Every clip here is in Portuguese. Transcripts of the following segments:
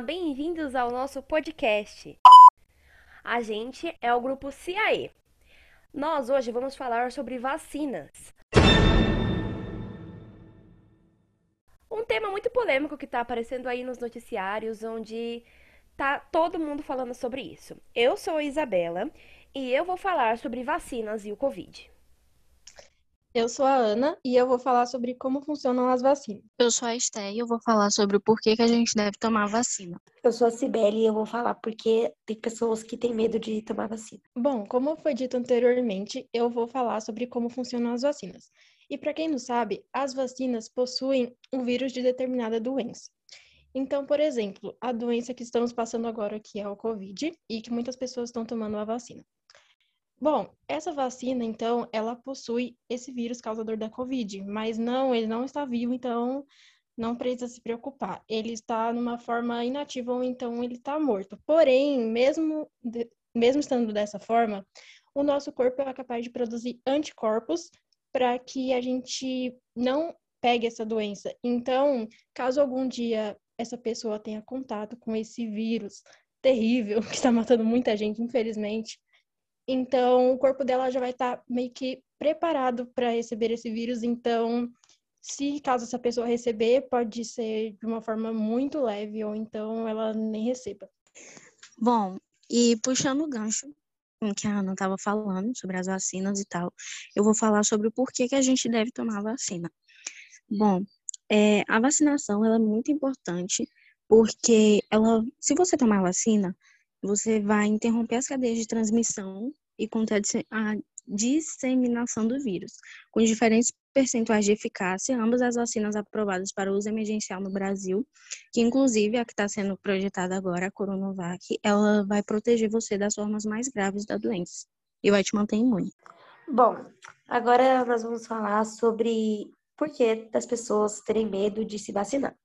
Bem-vindos ao nosso podcast. A gente é o grupo CIAE. Nós hoje vamos falar sobre vacinas. Um tema muito polêmico que está aparecendo aí nos noticiários, onde tá todo mundo falando sobre isso. Eu sou a Isabela e eu vou falar sobre vacinas e o Covid. Eu sou a Ana e eu vou falar sobre como funcionam as vacinas. Eu sou a Esté e eu vou falar sobre o porquê que a gente deve tomar a vacina. Eu sou a Cibele e eu vou falar porque tem pessoas que têm medo de tomar vacina. Bom, como foi dito anteriormente, eu vou falar sobre como funcionam as vacinas. E para quem não sabe, as vacinas possuem um vírus de determinada doença. Então, por exemplo, a doença que estamos passando agora, que é o Covid, e que muitas pessoas estão tomando a vacina. Bom, essa vacina, então, ela possui esse vírus causador da Covid, mas não, ele não está vivo, então não precisa se preocupar. Ele está numa forma inativa ou então ele está morto. Porém, mesmo, mesmo estando dessa forma, o nosso corpo é capaz de produzir anticorpos para que a gente não pegue essa doença. Então, caso algum dia essa pessoa tenha contato com esse vírus terrível que está matando muita gente, infelizmente. Então, o corpo dela já vai estar tá meio que preparado para receber esse vírus. Então, se caso essa pessoa receber, pode ser de uma forma muito leve ou então ela nem receba. Bom, e puxando o gancho que a Ana estava falando sobre as vacinas e tal, eu vou falar sobre o porquê que a gente deve tomar a vacina. Bom, é, a vacinação ela é muito importante porque ela, se você tomar vacina, você vai interromper as cadeias de transmissão e conter a disseminação do vírus. Com diferentes percentuais de eficácia, ambas as vacinas aprovadas para uso emergencial no Brasil, que inclusive a que está sendo projetada agora, a Coronavac, ela vai proteger você das formas mais graves da doença e vai te manter imune. Bom, agora nós vamos falar sobre por que das pessoas terem medo de se vacinar.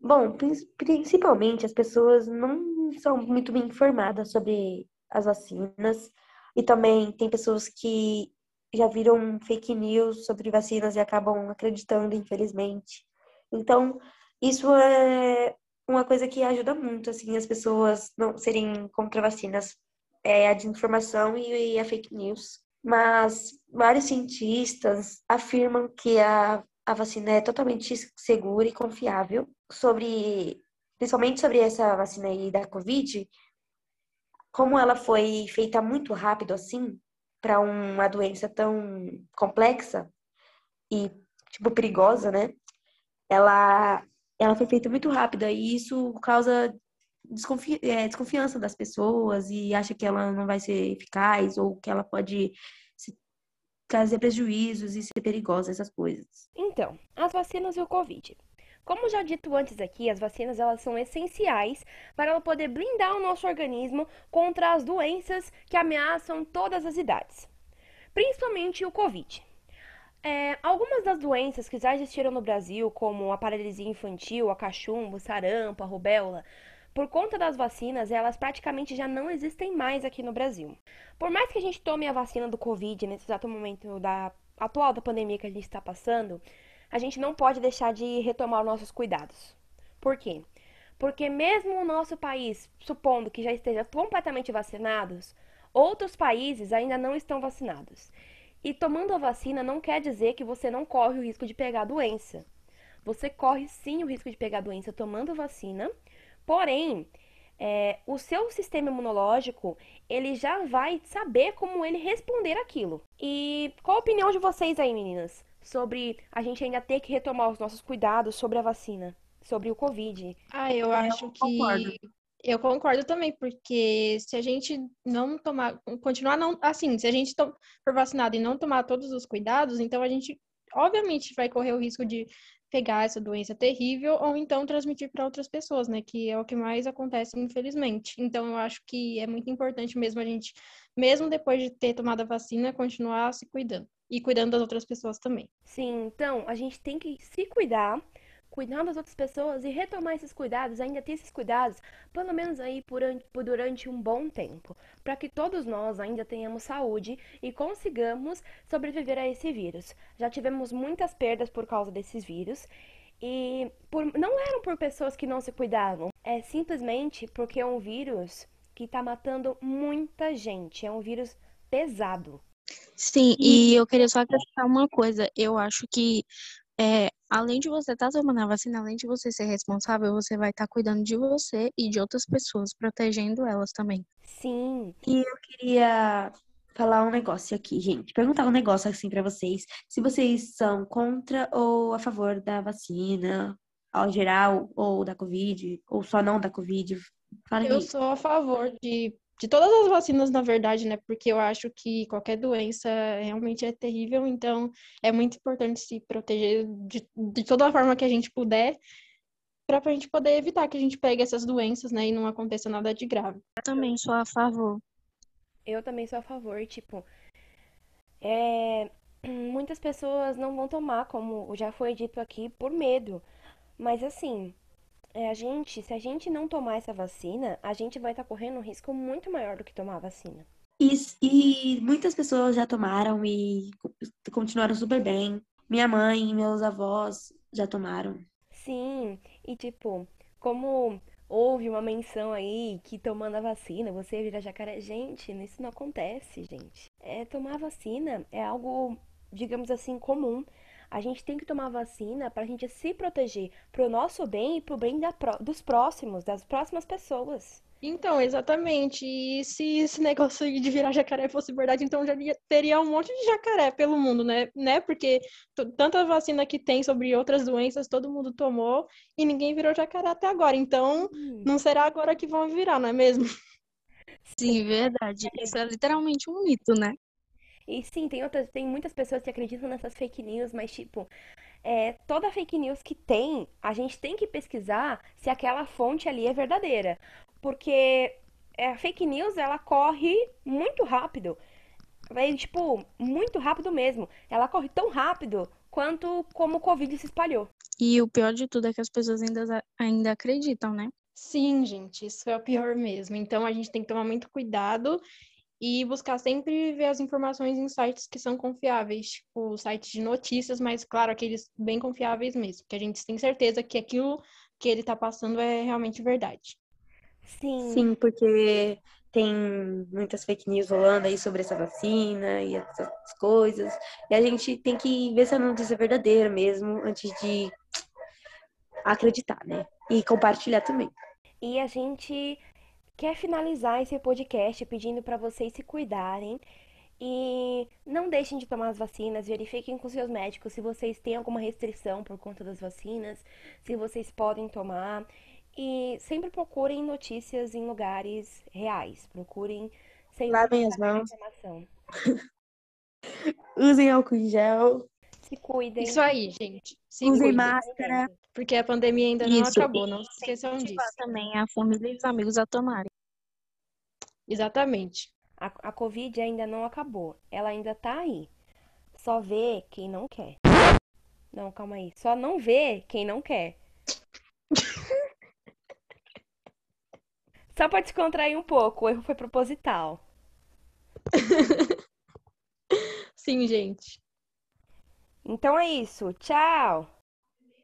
Bom, principalmente as pessoas não são muito bem informadas sobre as vacinas e também tem pessoas que já viram fake news sobre vacinas e acabam acreditando, infelizmente. Então, isso é uma coisa que ajuda muito, assim, as pessoas não serem contra vacinas. É a desinformação e a fake news mas vários cientistas afirmam que a, a vacina é totalmente segura e confiável. Sobre, principalmente sobre essa vacina aí da Covid, como ela foi feita muito rápido assim, para uma doença tão complexa e, tipo, perigosa, né? Ela, ela foi feita muito rápida e isso causa desconfi é, desconfiança das pessoas e acha que ela não vai ser eficaz ou que ela pode trazer prejuízos e ser perigosa, essas coisas. Então, as vacinas e o Covid. Como já dito antes aqui, as vacinas elas são essenciais para ela poder blindar o nosso organismo contra as doenças que ameaçam todas as idades, principalmente o Covid. É, algumas das doenças que já existiram no Brasil, como a paralisia infantil, a cachumbo, sarampo, a rubéola, por conta das vacinas, elas praticamente já não existem mais aqui no Brasil. Por mais que a gente tome a vacina do Covid nesse exato momento da atual da pandemia que a gente está passando, a gente não pode deixar de retomar os nossos cuidados. Por quê? Porque mesmo o nosso país, supondo que já esteja completamente vacinados, outros países ainda não estão vacinados. E tomando a vacina não quer dizer que você não corre o risco de pegar a doença. Você corre sim o risco de pegar a doença tomando vacina, Porém, é, o seu sistema imunológico ele já vai saber como ele responder aquilo. E qual a opinião de vocês aí, meninas, sobre a gente ainda ter que retomar os nossos cuidados sobre a vacina, sobre o Covid? Ah, eu acho eu que concordo. eu concordo também, porque se a gente não tomar, continuar não, assim, se a gente for vacinado e não tomar todos os cuidados, então a gente obviamente vai correr o risco de pegar essa doença terrível ou então transmitir para outras pessoas, né? Que é o que mais acontece, infelizmente. Então, eu acho que é muito importante mesmo a gente, mesmo depois de ter tomado a vacina, continuar se cuidando e cuidando das outras pessoas também. Sim, então a gente tem que se cuidar cuidar das outras pessoas e retomar esses cuidados, ainda ter esses cuidados, pelo menos aí por, por durante um bom tempo, para que todos nós ainda tenhamos saúde e consigamos sobreviver a esse vírus. Já tivemos muitas perdas por causa desses vírus e por, não eram por pessoas que não se cuidavam, É simplesmente porque é um vírus que tá matando muita gente. É um vírus pesado. Sim, e eu queria só acrescentar uma coisa. Eu acho que, é, além de você estar tomando a vacina, além de você ser responsável, você vai estar cuidando de você e de outras pessoas, protegendo elas também. Sim, E eu queria falar um negócio aqui, gente. Perguntar um negócio assim pra vocês. Se vocês são contra ou a favor da vacina, ao geral, ou da Covid, ou só não da Covid. Falem Eu aí. sou a favor de, de todas as vacinas, na verdade, né? Porque eu acho que qualquer doença realmente é terrível, então é muito importante se proteger de, de toda a forma que a gente puder, para a gente poder evitar que a gente pegue essas doenças, né? E não aconteça nada de grave. Eu também sou a favor. eu também sou a favor. Tipo, é, muitas pessoas não vão tomar, como já foi dito aqui, por medo. Mas assim, é, a gente, se a gente não tomar essa vacina, a gente vai estar correndo um risco muito maior do que tomar a vacina. E, e muitas pessoas já tomaram e continuaram super bem. Minha mãe meus avós já tomaram. Sim, e tipo, como houve uma menção aí que tomando a vacina você vira jacaré. Gente, isso não acontece, gente. É, tomar a vacina é algo, digamos assim, comum. A gente tem que tomar a vacina para a gente se proteger, pro nosso bem e pro bem da pró- dos próximos, das próximas pessoas. Então, exatamente. E se esse negócio aí de virar jacaré fosse verdade, então já ia- teria um monte de jacaré pelo mundo, né? Né? Porque tanta vacina que tem sobre outras doenças, todo mundo tomou e ninguém virou jacaré até agora. Então, Hum, não será agora que vão virar, não é mesmo? Sim, verdade. Isso é literalmente um mito, né? E sim, tem outras, tem muitas pessoas que acreditam nessas fake news, mas tipo, é, toda fake news que tem, a gente tem que pesquisar se aquela fonte ali é verdadeira. Porque é, a fake news, ela corre muito rápido. Vai, tipo, muito rápido mesmo. Ela corre tão rápido quanto como o Covid se espalhou. E o pior de tudo é que as pessoas ainda, ainda acreditam, né? Sim, gente, isso é o pior mesmo. Então, a gente tem que tomar muito cuidado e buscar sempre ver as informações em sites que são confiáveis, tipo sites de notícias, mas claro, aqueles bem confiáveis mesmo, que a gente tem certeza que aquilo que ele tá passando é realmente verdade. Sim, Sim, porque tem muitas fake news rolando aí sobre essa vacina e essas coisas. E a gente tem que ver se a notícia é verdadeira mesmo antes de acreditar, né? E compartilhar também. E a gente quer finalizar esse podcast pedindo para vocês se cuidarem e não deixem de tomar as vacinas, verifiquem com seus médicos se vocês têm alguma restrição por conta das vacinas, se vocês podem tomar e sempre procurem notícias em lugares reais, procurem sempre Lavem as mãos. informação. Usem álcool em gel, Se cuidem. Isso aí, gente. Se usem cuidem, máscara. Porque a pandemia ainda não Isso, acabou, não se esqueçam disso. também a família e os amigos a tomarem. Exatamente. A, a Covid ainda não acabou, ela ainda tá aí. Só vê quem não quer. Não, calma aí. Só não vê quem não quer. Só pra descontrair um pouco, o erro foi proposital. Sim, gente. Então é isso. Tchau!